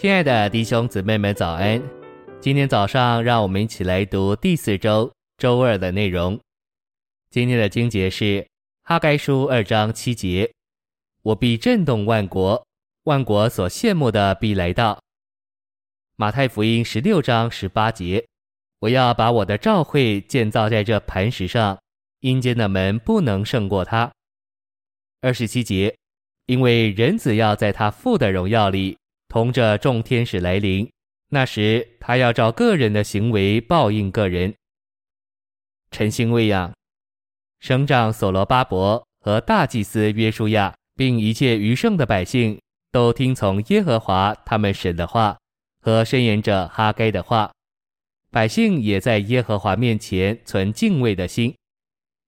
亲爱的弟兄姊妹们，早安！今天早上，让我们一起来读第四周周二的内容。今天的经节是哈该书二章七节：“我必震动万国，万国所羡慕的必来到。”马太福音十六章十八节：“我要把我的召会建造在这磐石上，阴间的门不能胜过它。”二十七节：“因为人子要在他父的荣耀里。”同着众天使来临，那时他要照个人的行为报应个人。晨星喂养，省长所罗巴伯和大祭司约书亚，并一切余剩的百姓，都听从耶和华他们神的话和申言者哈该的话。百姓也在耶和华面前存敬畏的心。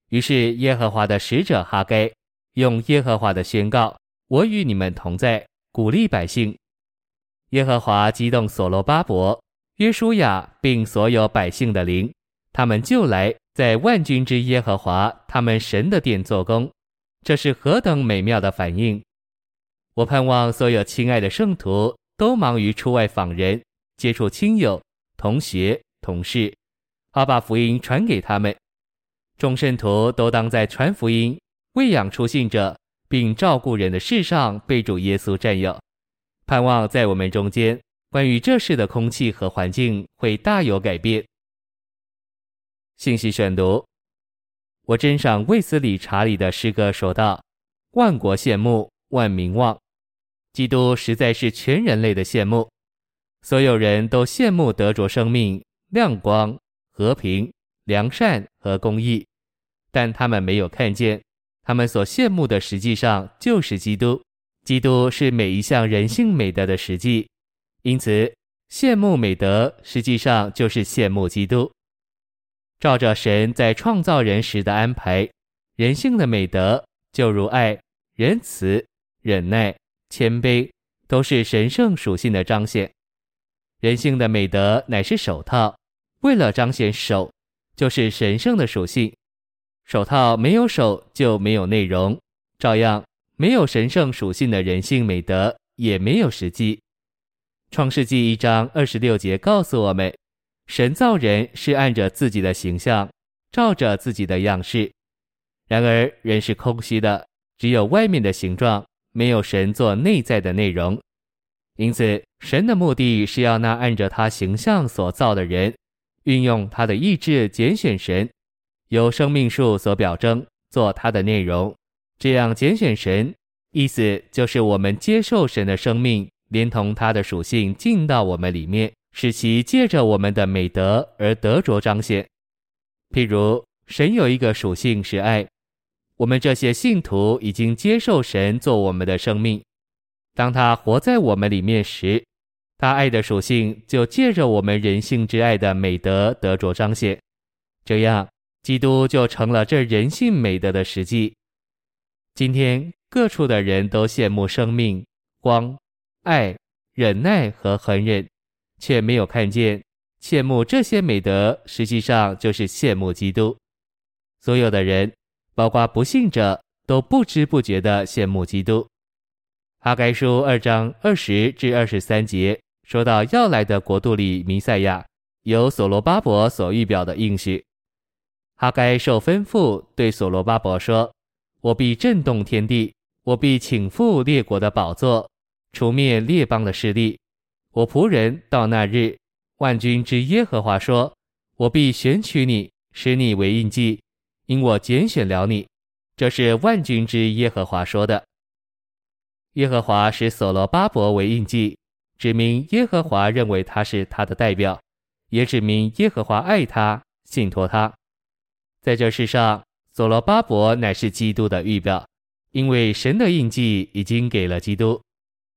于是耶和华的使者哈该用耶和华的宣告：“我与你们同在，鼓励百姓。”耶和华激动所罗巴伯、约书亚，并所有百姓的灵，他们就来在万军之耶和华他们神的殿做工。这是何等美妙的反应！我盼望所有亲爱的圣徒都忙于出外访人，接触亲友、同学、同事，好把福音传给他们。众圣徒都当在传福音、喂养出信者，并照顾人的事上被主耶稣占有。盼望在我们中间，关于这世的空气和环境会大有改变。信息选读：我真赏卫斯理查理的诗歌说道：“万国羡慕，万民望。基督实在是全人类的羡慕，所有人都羡慕得着生命、亮光、和平、良善和公义，但他们没有看见，他们所羡慕的实际上就是基督。”基督是每一项人性美德的实际，因此羡慕美德实际上就是羡慕基督。照着神在创造人时的安排，人性的美德就如爱、仁慈、忍耐、谦卑，都是神圣属性的彰显。人性的美德乃是手套，为了彰显手，就是神圣的属性。手套没有手就没有内容，照样。没有神圣属性的人性美德，也没有实际。创世纪一章二十六节告诉我们，神造人是按着自己的形象，照着自己的样式。然而人是空虚的，只有外面的形状，没有神做内在的内容。因此，神的目的是要那按着他形象所造的人，运用他的意志拣选神，由生命树所表征做他的内容。这样拣选神，意思就是我们接受神的生命，连同他的属性进到我们里面，使其借着我们的美德而得着彰显。譬如，神有一个属性是爱，我们这些信徒已经接受神做我们的生命。当他活在我们里面时，他爱的属性就借着我们人性之爱的美德得着彰显。这样，基督就成了这人性美德的实际。今天各处的人都羡慕生命、光、爱、忍耐和恒忍，却没有看见羡慕这些美德，实际上就是羡慕基督。所有的人，包括不信者，都不知不觉地羡慕基督。阿该书二章二十至二十三节说到要来的国度里，弥赛亚由所罗巴伯所预表的应许。哈该受吩咐对所罗巴伯说。我必震动天地，我必请赴列国的宝座，除灭列邦的势力。我仆人到那日，万军之耶和华说：我必选取你，使你为印记，因我拣选了你。这是万军之耶和华说的。耶和华使所罗巴伯为印记，指明耶和华认为他是他的代表，也指明耶和华爱他，信托他，在这世上。所罗巴伯乃是基督的预表，因为神的印记已经给了基督，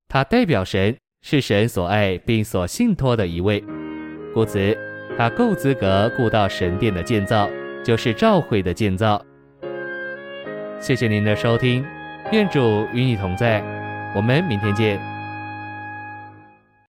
他代表神，是神所爱并所信托的一位，故此他够资格顾到神殿的建造，就是召会的建造。谢谢您的收听，愿主与你同在，我们明天见。